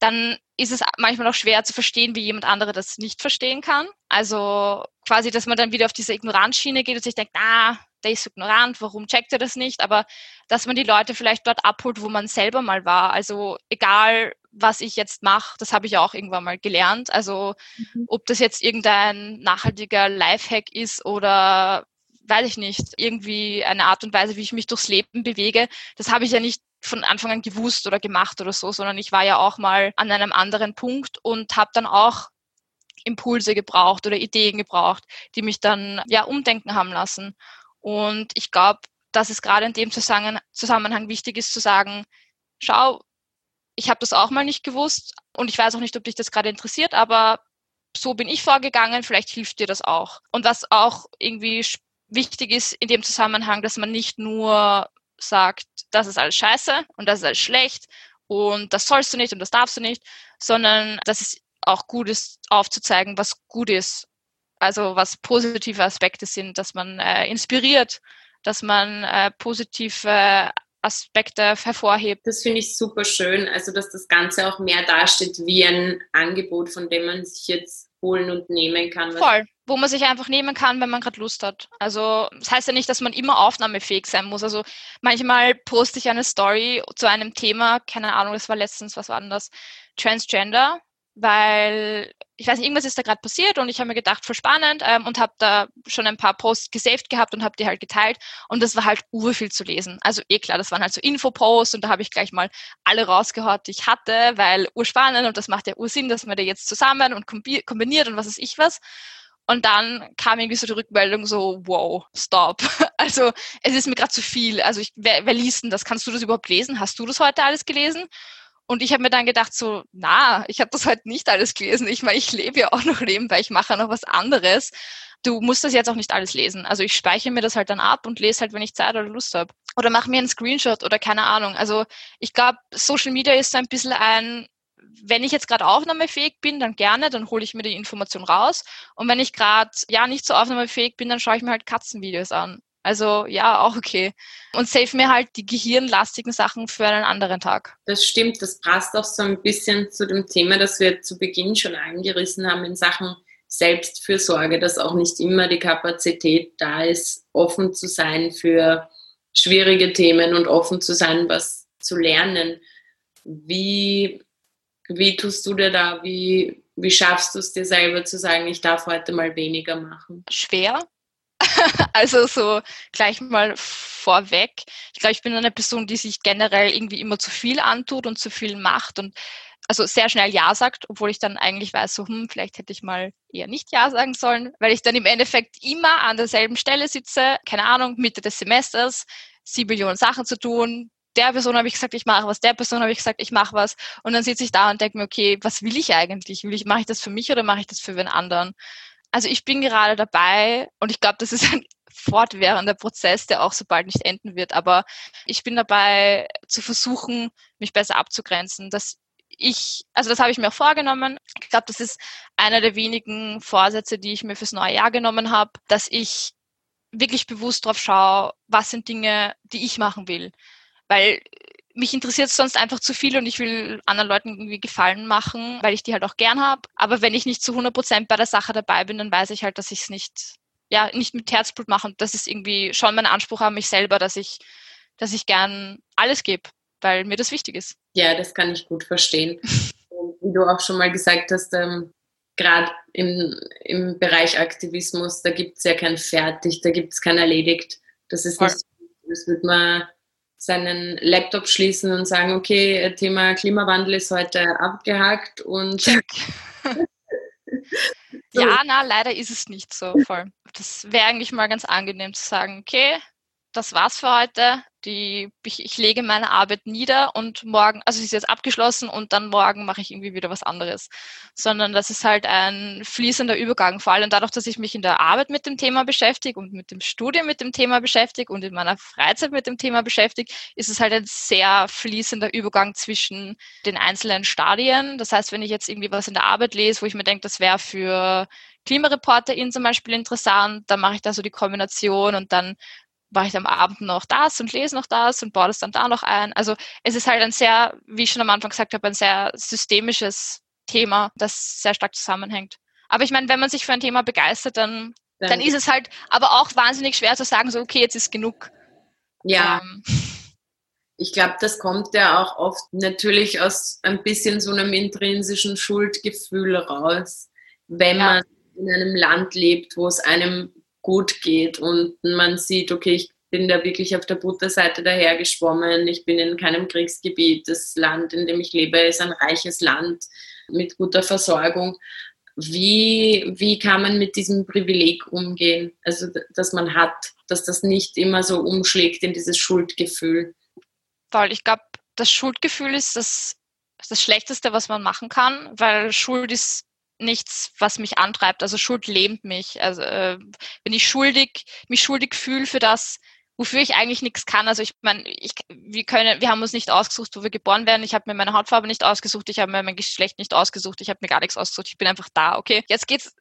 dann ist es manchmal auch schwer zu verstehen, wie jemand andere das nicht verstehen kann. Also quasi, dass man dann wieder auf diese Ignoranzschiene geht und sich denkt, ah, der ist ignorant, warum checkt er das nicht? Aber dass man die Leute vielleicht dort abholt, wo man selber mal war. Also egal, was ich jetzt mache, das habe ich auch irgendwann mal gelernt. Also mhm. ob das jetzt irgendein nachhaltiger Lifehack ist oder weiß ich nicht, irgendwie eine Art und Weise, wie ich mich durchs Leben bewege, das habe ich ja nicht von Anfang an gewusst oder gemacht oder so, sondern ich war ja auch mal an einem anderen Punkt und habe dann auch Impulse gebraucht oder Ideen gebraucht, die mich dann ja umdenken haben lassen. Und ich glaube, dass es gerade in dem Zusammenhang wichtig ist zu sagen, schau, ich habe das auch mal nicht gewusst und ich weiß auch nicht, ob dich das gerade interessiert, aber so bin ich vorgegangen, vielleicht hilft dir das auch. Und was auch irgendwie wichtig ist in dem Zusammenhang, dass man nicht nur sagt, das ist alles scheiße und das ist alles schlecht und das sollst du nicht und das darfst du nicht, sondern dass es auch gut ist, aufzuzeigen, was gut ist also was positive Aspekte sind, dass man äh, inspiriert, dass man äh, positive Aspekte hervorhebt. Das finde ich super schön, also dass das Ganze auch mehr dasteht wie ein Angebot, von dem man sich jetzt holen und nehmen kann. Voll, wo man sich einfach nehmen kann, wenn man gerade Lust hat. Also das heißt ja nicht, dass man immer aufnahmefähig sein muss. Also manchmal poste ich eine Story zu einem Thema, keine Ahnung, das war letztens, was war denn das? Transgender weil ich weiß nicht, irgendwas ist da gerade passiert und ich habe mir gedacht, voll spannend ähm, und habe da schon ein paar Posts gesaved gehabt und habe die halt geteilt und das war halt urviel zu lesen. Also eh klar, das waren halt so Infoposts und da habe ich gleich mal alle rausgehaut, die ich hatte, weil urspannend und das macht ja ursinn, dass man die jetzt zusammen und kombiniert und was ist ich was. Und dann kam irgendwie so die Rückmeldung so, wow, stop. Also es ist mir gerade zu viel. Also ich, wer, wer liest denn das? Kannst du das überhaupt lesen? Hast du das heute alles gelesen? Und ich habe mir dann gedacht, so, na, ich habe das halt nicht alles gelesen. Ich meine, ich lebe ja auch noch nebenbei, ich mache noch was anderes. Du musst das jetzt auch nicht alles lesen. Also ich speichere mir das halt dann ab und lese halt, wenn ich Zeit oder Lust habe. Oder mache mir einen Screenshot oder keine Ahnung. Also ich glaube, Social Media ist so ein bisschen ein, wenn ich jetzt gerade aufnahmefähig bin, dann gerne, dann hole ich mir die Information raus. Und wenn ich gerade ja nicht so aufnahmefähig bin, dann schaue ich mir halt Katzenvideos an. Also ja, auch okay. Und save mir halt die gehirnlastigen Sachen für einen anderen Tag. Das stimmt, das passt auch so ein bisschen zu dem Thema, das wir zu Beginn schon angerissen haben in Sachen Selbstfürsorge, dass auch nicht immer die Kapazität da ist, offen zu sein für schwierige Themen und offen zu sein, was zu lernen. Wie, wie tust du dir da, wie, wie schaffst du es dir selber zu sagen, ich darf heute mal weniger machen? Schwer, also so gleich mal vorweg. Ich glaube, ich bin eine Person, die sich generell irgendwie immer zu viel antut und zu viel macht und also sehr schnell Ja sagt, obwohl ich dann eigentlich weiß, so, hm, vielleicht hätte ich mal eher nicht Ja sagen sollen, weil ich dann im Endeffekt immer an derselben Stelle sitze, keine Ahnung, Mitte des Semesters, sieben Millionen Sachen zu tun. Der Person habe ich gesagt, ich mache was, der Person habe ich gesagt, ich mache was. Und dann sitze ich da und denke mir, okay, was will ich eigentlich? Will ich, mache ich das für mich oder mache ich das für wen anderen? Also ich bin gerade dabei und ich glaube, das ist ein fortwährender Prozess, der auch so bald nicht enden wird. Aber ich bin dabei zu versuchen, mich besser abzugrenzen, dass ich, also das habe ich mir auch vorgenommen. Ich glaube, das ist einer der wenigen Vorsätze, die ich mir fürs neue Jahr genommen habe, dass ich wirklich bewusst drauf schaue, was sind Dinge, die ich machen will. Weil mich interessiert es sonst einfach zu viel und ich will anderen Leuten irgendwie Gefallen machen, weil ich die halt auch gern habe. Aber wenn ich nicht zu 100 Prozent bei der Sache dabei bin, dann weiß ich halt, dass ich es nicht, ja, nicht mit Herzblut mache. Und das ist irgendwie schon mein Anspruch an mich selber, dass ich, dass ich gern alles gebe, weil mir das wichtig ist. Ja, das kann ich gut verstehen. Wie du auch schon mal gesagt hast, ähm, gerade im, im Bereich Aktivismus, da gibt es ja kein Fertig, da gibt es kein Erledigt. Das ist nicht, das wird man seinen Laptop schließen und sagen, okay, Thema Klimawandel ist heute abgehakt und. ja, na, leider ist es nicht so voll. Das wäre eigentlich mal ganz angenehm zu sagen, okay, das war's für heute die, ich, ich, lege meine Arbeit nieder und morgen, also sie ist jetzt abgeschlossen und dann morgen mache ich irgendwie wieder was anderes. Sondern das ist halt ein fließender Übergang. Vor allem dadurch, dass ich mich in der Arbeit mit dem Thema beschäftige und mit dem Studium mit dem Thema beschäftige und in meiner Freizeit mit dem Thema beschäftige, ist es halt ein sehr fließender Übergang zwischen den einzelnen Stadien. Das heißt, wenn ich jetzt irgendwie was in der Arbeit lese, wo ich mir denke, das wäre für KlimareporterInnen zum Beispiel interessant, dann mache ich da so die Kombination und dann mache ich am Abend noch das und lese noch das und baue das dann da noch ein. Also es ist halt ein sehr, wie ich schon am Anfang gesagt habe, ein sehr systemisches Thema, das sehr stark zusammenhängt. Aber ich meine, wenn man sich für ein Thema begeistert, dann, ja. dann ist es halt aber auch wahnsinnig schwer zu sagen, so okay, jetzt ist genug. Ja. Ähm. Ich glaube, das kommt ja auch oft natürlich aus ein bisschen so einem intrinsischen Schuldgefühl raus, wenn ja. man in einem Land lebt, wo es einem gut geht und man sieht, okay, ich bin da wirklich auf der Butterseite dahergeschwommen, ich bin in keinem Kriegsgebiet, das Land, in dem ich lebe, ist ein reiches Land mit guter Versorgung. Wie, wie kann man mit diesem Privileg umgehen, also dass man hat, dass das nicht immer so umschlägt in dieses Schuldgefühl? Weil ich glaube, das Schuldgefühl ist das, das Schlechteste, was man machen kann, weil Schuld ist nichts, was mich antreibt. Also Schuld lähmt mich. Also äh, wenn ich schuldig, mich schuldig fühle für das, wofür ich eigentlich nichts kann. Also ich meine, ich, wir können, wir haben uns nicht ausgesucht, wo wir geboren werden. Ich habe mir meine Hautfarbe nicht ausgesucht, ich habe mir mein Geschlecht nicht ausgesucht, ich habe mir gar nichts ausgesucht. Ich bin einfach da. Okay, jetzt geht's.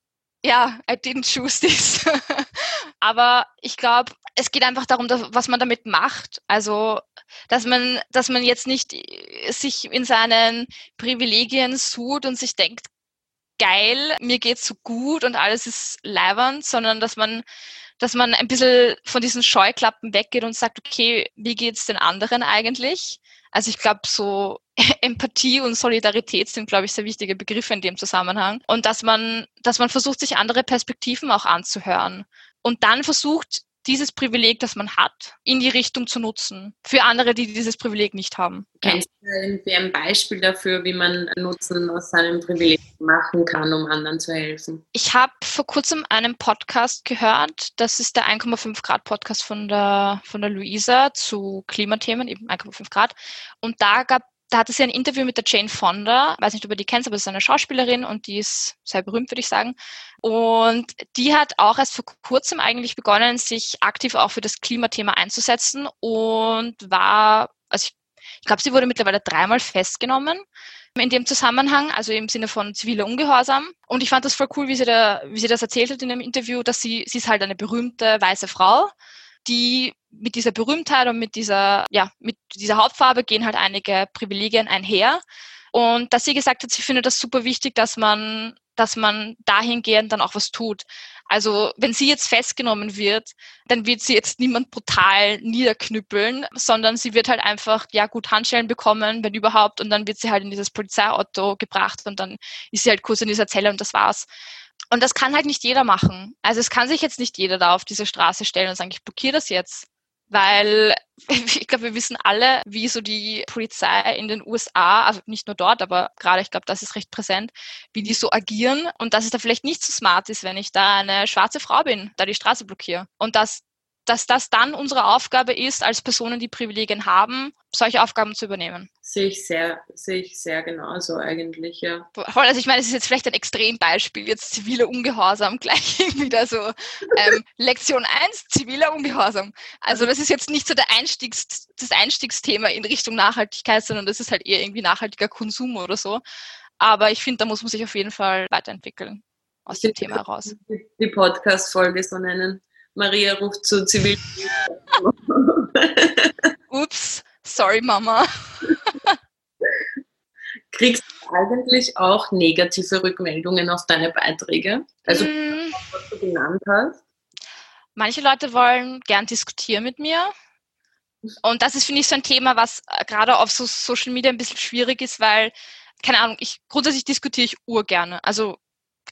Ja, I didn't choose this. Aber ich glaube, es geht einfach darum, dass, was man damit macht. Also, dass man, dass man jetzt nicht sich in seinen Privilegien sucht und sich denkt, geil, mir geht's so gut und alles ist leibernd, sondern dass man, dass man ein bisschen von diesen Scheuklappen weggeht und sagt, okay, wie geht's den anderen eigentlich? Also ich glaube, so Empathie und Solidarität sind, glaube ich, sehr wichtige Begriffe in dem Zusammenhang. Und dass man, dass man versucht, sich andere Perspektiven auch anzuhören. Und dann versucht, dieses Privileg, das man hat, in die Richtung zu nutzen. Für andere, die dieses Privileg nicht haben. Kennst du irgendwie ein Beispiel dafür, wie man Nutzen aus seinem Privileg machen kann, um anderen zu helfen? Ich habe vor kurzem einen Podcast gehört. Das ist der 1,5 Grad Podcast von der, von der Luisa zu Klimathemen, eben 1,5 Grad. Und da gab da hatte sie ein Interview mit der Jane Fonda, weiß nicht, ob ihr die kennst, aber sie ist eine Schauspielerin und die ist sehr berühmt, würde ich sagen. Und die hat auch erst vor kurzem eigentlich begonnen, sich aktiv auch für das Klimathema einzusetzen und war, also ich, ich glaube, sie wurde mittlerweile dreimal festgenommen in dem Zusammenhang, also im Sinne von ziviler Ungehorsam. Und ich fand das voll cool, wie sie, da, wie sie das erzählt hat in dem Interview, dass sie, sie ist halt eine berühmte weiße Frau, die mit dieser Berühmtheit und mit dieser, ja, mit dieser Hauptfarbe gehen halt einige Privilegien einher. Und dass sie gesagt hat, sie findet das super wichtig, dass man, dass man dahingehend dann auch was tut. Also wenn sie jetzt festgenommen wird, dann wird sie jetzt niemand brutal niederknüppeln, sondern sie wird halt einfach, ja gut, Handschellen bekommen, wenn überhaupt, und dann wird sie halt in dieses Polizeiauto gebracht und dann ist sie halt kurz in dieser Zelle und das war's. Und das kann halt nicht jeder machen. Also es kann sich jetzt nicht jeder da auf diese Straße stellen und sagen, ich blockiere das jetzt. Weil ich glaube, wir wissen alle, wie so die Polizei in den USA, also nicht nur dort, aber gerade, ich glaube, das ist recht präsent, wie die so agieren und dass es da vielleicht nicht so smart ist, wenn ich da eine schwarze Frau bin, da die Straße blockiere. Und dass dass das dann unsere Aufgabe ist, als Personen, die Privilegien haben, solche Aufgaben zu übernehmen. Sehe ich sehr, sehe ich sehr genauso eigentlich, ja. Also ich meine, es ist jetzt vielleicht ein Extrembeispiel, jetzt ziviler Ungehorsam, gleich wieder so ähm, Lektion 1, ziviler Ungehorsam. Also das ist jetzt nicht so der Einstiegs, das Einstiegsthema in Richtung Nachhaltigkeit, sondern das ist halt eher irgendwie nachhaltiger Konsum oder so. Aber ich finde, da muss man sich auf jeden Fall weiterentwickeln aus dem Thema heraus. Die Podcast-Folge so nennen. Maria ruft zu Zivil. Ups, sorry Mama. Kriegst du eigentlich auch negative Rückmeldungen auf deine Beiträge? Also, mm. was du genannt hast? Manche Leute wollen gern diskutieren mit mir. Und das ist, finde ich, so ein Thema, was äh, gerade auf so Social Media ein bisschen schwierig ist, weil, keine Ahnung, ich grundsätzlich diskutiere ich urgerne. Also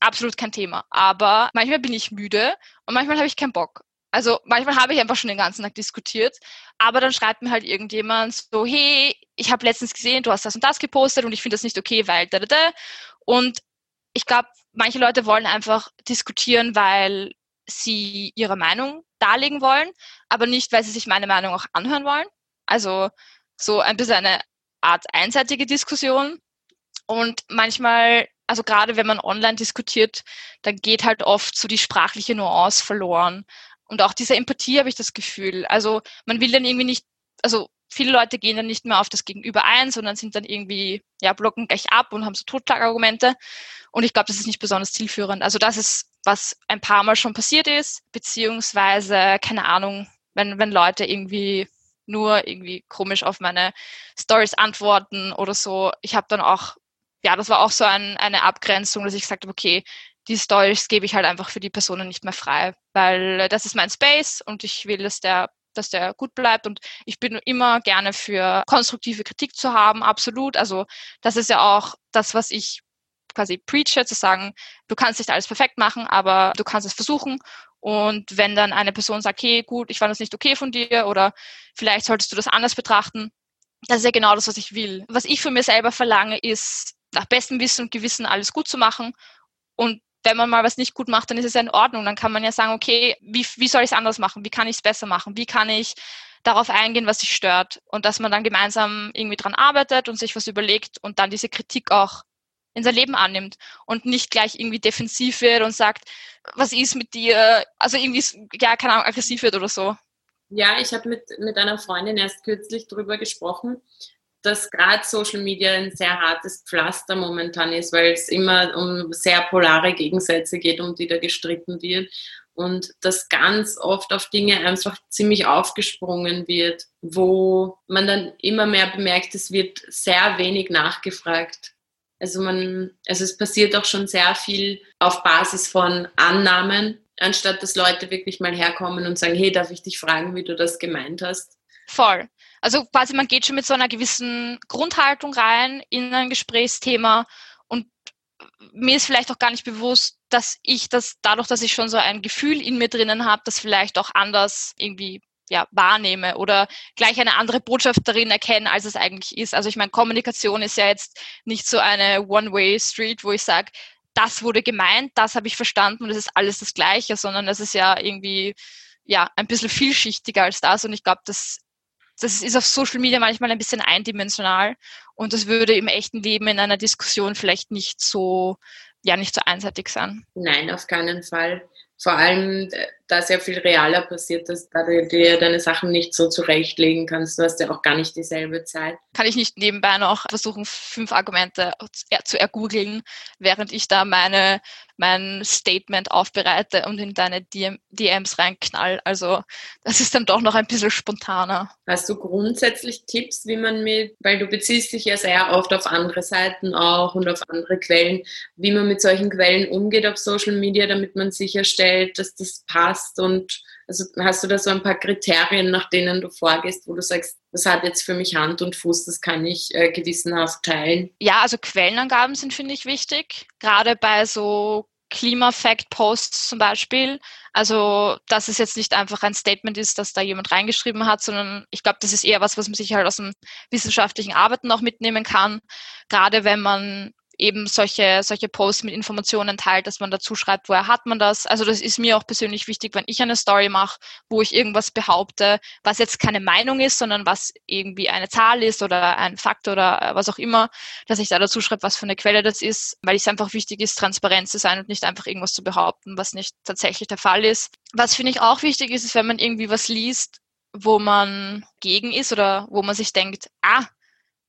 absolut kein Thema. Aber manchmal bin ich müde und manchmal habe ich keinen Bock. Also manchmal habe ich einfach schon den ganzen Tag diskutiert, aber dann schreibt mir halt irgendjemand so, hey, ich habe letztens gesehen, du hast das und das gepostet und ich finde das nicht okay, weil da, da, da. Und ich glaube, manche Leute wollen einfach diskutieren, weil sie ihre Meinung darlegen wollen, aber nicht, weil sie sich meine Meinung auch anhören wollen. Also so ein bisschen eine Art einseitige Diskussion. Und manchmal also gerade wenn man online diskutiert, dann geht halt oft so die sprachliche Nuance verloren. Und auch diese Empathie habe ich das Gefühl. Also man will dann irgendwie nicht, also viele Leute gehen dann nicht mehr auf das Gegenüber ein, sondern sind dann irgendwie, ja, blocken gleich ab und haben so Totschlagargumente. Und ich glaube, das ist nicht besonders zielführend. Also das ist, was ein paar Mal schon passiert ist, beziehungsweise, keine Ahnung, wenn, wenn Leute irgendwie nur irgendwie komisch auf meine Stories antworten oder so. Ich habe dann auch ja, das war auch so ein, eine Abgrenzung, dass ich gesagt habe, okay, die Stories gebe ich halt einfach für die Personen nicht mehr frei, weil das ist mein Space und ich will, dass der dass der gut bleibt und ich bin immer gerne für konstruktive Kritik zu haben, absolut. Also das ist ja auch das, was ich quasi preache, zu sagen, du kannst nicht alles perfekt machen, aber du kannst es versuchen. Und wenn dann eine Person sagt, hey, gut, ich fand das nicht okay von dir oder vielleicht solltest du das anders betrachten, das ist ja genau das, was ich will. Was ich für mir selber verlange, ist nach bestem Wissen und Gewissen alles gut zu machen. Und wenn man mal was nicht gut macht, dann ist es ja in Ordnung. Dann kann man ja sagen, okay, wie, wie soll ich es anders machen? Wie kann ich es besser machen? Wie kann ich darauf eingehen, was sich stört? Und dass man dann gemeinsam irgendwie dran arbeitet und sich was überlegt und dann diese Kritik auch in sein Leben annimmt und nicht gleich irgendwie defensiv wird und sagt, was ist mit dir? Also irgendwie, ja, keine Ahnung, aggressiv wird oder so. Ja, ich habe mit, mit einer Freundin erst kürzlich darüber gesprochen, dass gerade Social Media ein sehr hartes Pflaster momentan ist, weil es immer um sehr polare Gegensätze geht, um die da gestritten wird. Und dass ganz oft auf Dinge einfach ziemlich aufgesprungen wird, wo man dann immer mehr bemerkt, es wird sehr wenig nachgefragt. Also man, also es passiert auch schon sehr viel auf Basis von Annahmen, anstatt dass Leute wirklich mal herkommen und sagen, hey, darf ich dich fragen, wie du das gemeint hast? Voll. Also quasi man geht schon mit so einer gewissen Grundhaltung rein in ein Gesprächsthema und mir ist vielleicht auch gar nicht bewusst, dass ich das dadurch, dass ich schon so ein Gefühl in mir drinnen habe, das vielleicht auch anders irgendwie ja, wahrnehme oder gleich eine andere Botschaft darin erkenne, als es eigentlich ist. Also ich meine, Kommunikation ist ja jetzt nicht so eine One-Way-Street, wo ich sage, das wurde gemeint, das habe ich verstanden und es ist alles das Gleiche, sondern es ist ja irgendwie ja ein bisschen vielschichtiger als das und ich glaube, das das ist auf Social Media manchmal ein bisschen eindimensional und das würde im echten Leben in einer Diskussion vielleicht nicht so, ja, nicht so einseitig sein. Nein, auf keinen Fall vor allem, da sehr viel realer passiert, dass da du dir deine Sachen nicht so zurechtlegen kannst. Du hast ja auch gar nicht dieselbe Zeit. Kann ich nicht nebenbei noch versuchen, fünf Argumente zu ergoogeln, während ich da meine, mein Statement aufbereite und in deine DM, DMs reinknall. Also das ist dann doch noch ein bisschen spontaner. Hast du grundsätzlich Tipps, wie man mit, weil du beziehst dich ja sehr oft auf andere Seiten auch und auf andere Quellen, wie man mit solchen Quellen umgeht auf Social Media, damit man sicherstellt, dass das passt? Und also hast du da so ein paar Kriterien, nach denen du vorgehst, wo du sagst, das hat jetzt für mich Hand und Fuß, das kann ich äh, gewissenhaft teilen? Ja, also Quellenangaben sind, finde ich, wichtig. Gerade bei so Klimafact-Posts zum Beispiel. Also, dass es jetzt nicht einfach ein Statement ist, das da jemand reingeschrieben hat, sondern ich glaube, das ist eher was, was man sich halt aus dem wissenschaftlichen Arbeiten auch mitnehmen kann. Gerade wenn man eben solche, solche Posts mit Informationen teilt, dass man dazu schreibt, woher hat man das. Also das ist mir auch persönlich wichtig, wenn ich eine Story mache, wo ich irgendwas behaupte, was jetzt keine Meinung ist, sondern was irgendwie eine Zahl ist oder ein Fakt oder äh, was auch immer, dass ich da dazu schreibe, was für eine Quelle das ist, weil es einfach wichtig ist, transparent zu sein und nicht einfach irgendwas zu behaupten, was nicht tatsächlich der Fall ist. Was finde ich auch wichtig ist, ist, wenn man irgendwie was liest, wo man gegen ist oder wo man sich denkt, ah,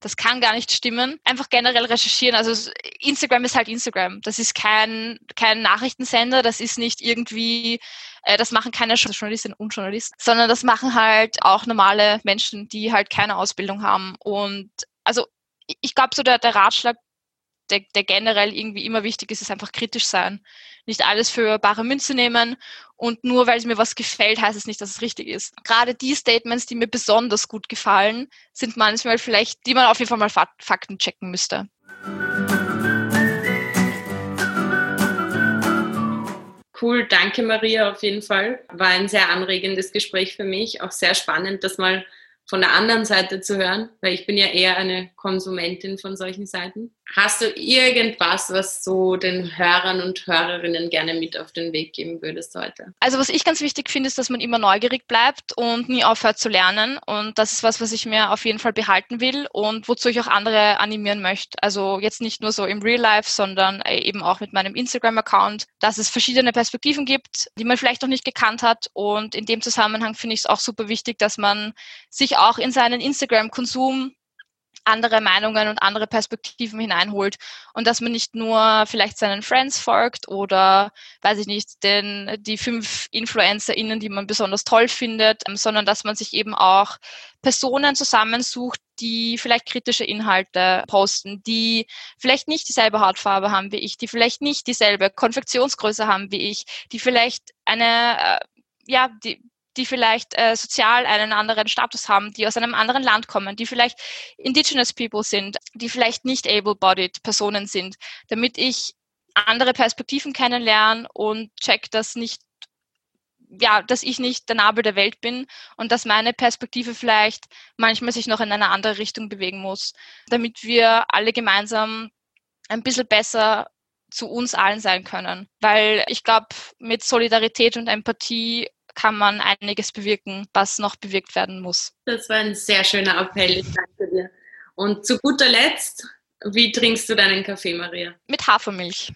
das kann gar nicht stimmen. Einfach generell recherchieren. Also Instagram ist halt Instagram. Das ist kein, kein Nachrichtensender, das ist nicht irgendwie, äh, das machen keine Journalistinnen und Journalisten, sondern das machen halt auch normale Menschen, die halt keine Ausbildung haben. Und also ich glaube, so der, der Ratschlag, der, der generell irgendwie immer wichtig ist, ist einfach kritisch sein. Nicht alles für bare Münze nehmen und nur weil es mir was gefällt, heißt es nicht, dass es richtig ist. Gerade die Statements, die mir besonders gut gefallen, sind manchmal vielleicht, die man auf jeden Fall mal Fakten checken müsste. Cool, danke Maria auf jeden Fall. War ein sehr anregendes Gespräch für mich, auch sehr spannend, das mal von der anderen Seite zu hören, weil ich bin ja eher eine Konsumentin von solchen Seiten. Hast du irgendwas, was du den Hörern und Hörerinnen gerne mit auf den Weg geben würdest heute? Also was ich ganz wichtig finde, ist, dass man immer neugierig bleibt und nie aufhört zu lernen. Und das ist was, was ich mir auf jeden Fall behalten will und wozu ich auch andere animieren möchte. Also jetzt nicht nur so im Real Life, sondern eben auch mit meinem Instagram-Account, dass es verschiedene Perspektiven gibt, die man vielleicht noch nicht gekannt hat. Und in dem Zusammenhang finde ich es auch super wichtig, dass man sich auch in seinen Instagram-Konsum andere Meinungen und andere Perspektiven hineinholt und dass man nicht nur vielleicht seinen Friends folgt oder, weiß ich nicht, den, die fünf InfluencerInnen, die man besonders toll findet, ähm, sondern dass man sich eben auch Personen zusammensucht, die vielleicht kritische Inhalte posten, die vielleicht nicht dieselbe Hautfarbe haben wie ich, die vielleicht nicht dieselbe Konfektionsgröße haben wie ich, die vielleicht eine, äh, ja, die, die vielleicht äh, sozial einen anderen Status haben, die aus einem anderen Land kommen, die vielleicht Indigenous People sind, die vielleicht nicht able-bodied Personen sind, damit ich andere Perspektiven kennenlerne und check, dass nicht ja, dass ich nicht der Nabel der Welt bin und dass meine Perspektive vielleicht manchmal sich noch in eine andere Richtung bewegen muss, damit wir alle gemeinsam ein bisschen besser zu uns allen sein können. Weil ich glaube, mit Solidarität und Empathie kann man einiges bewirken, was noch bewirkt werden muss. Das war ein sehr schöner Appell. Ich danke dir. Und zu guter Letzt, wie trinkst du deinen Kaffee, Maria? Mit Hafermilch.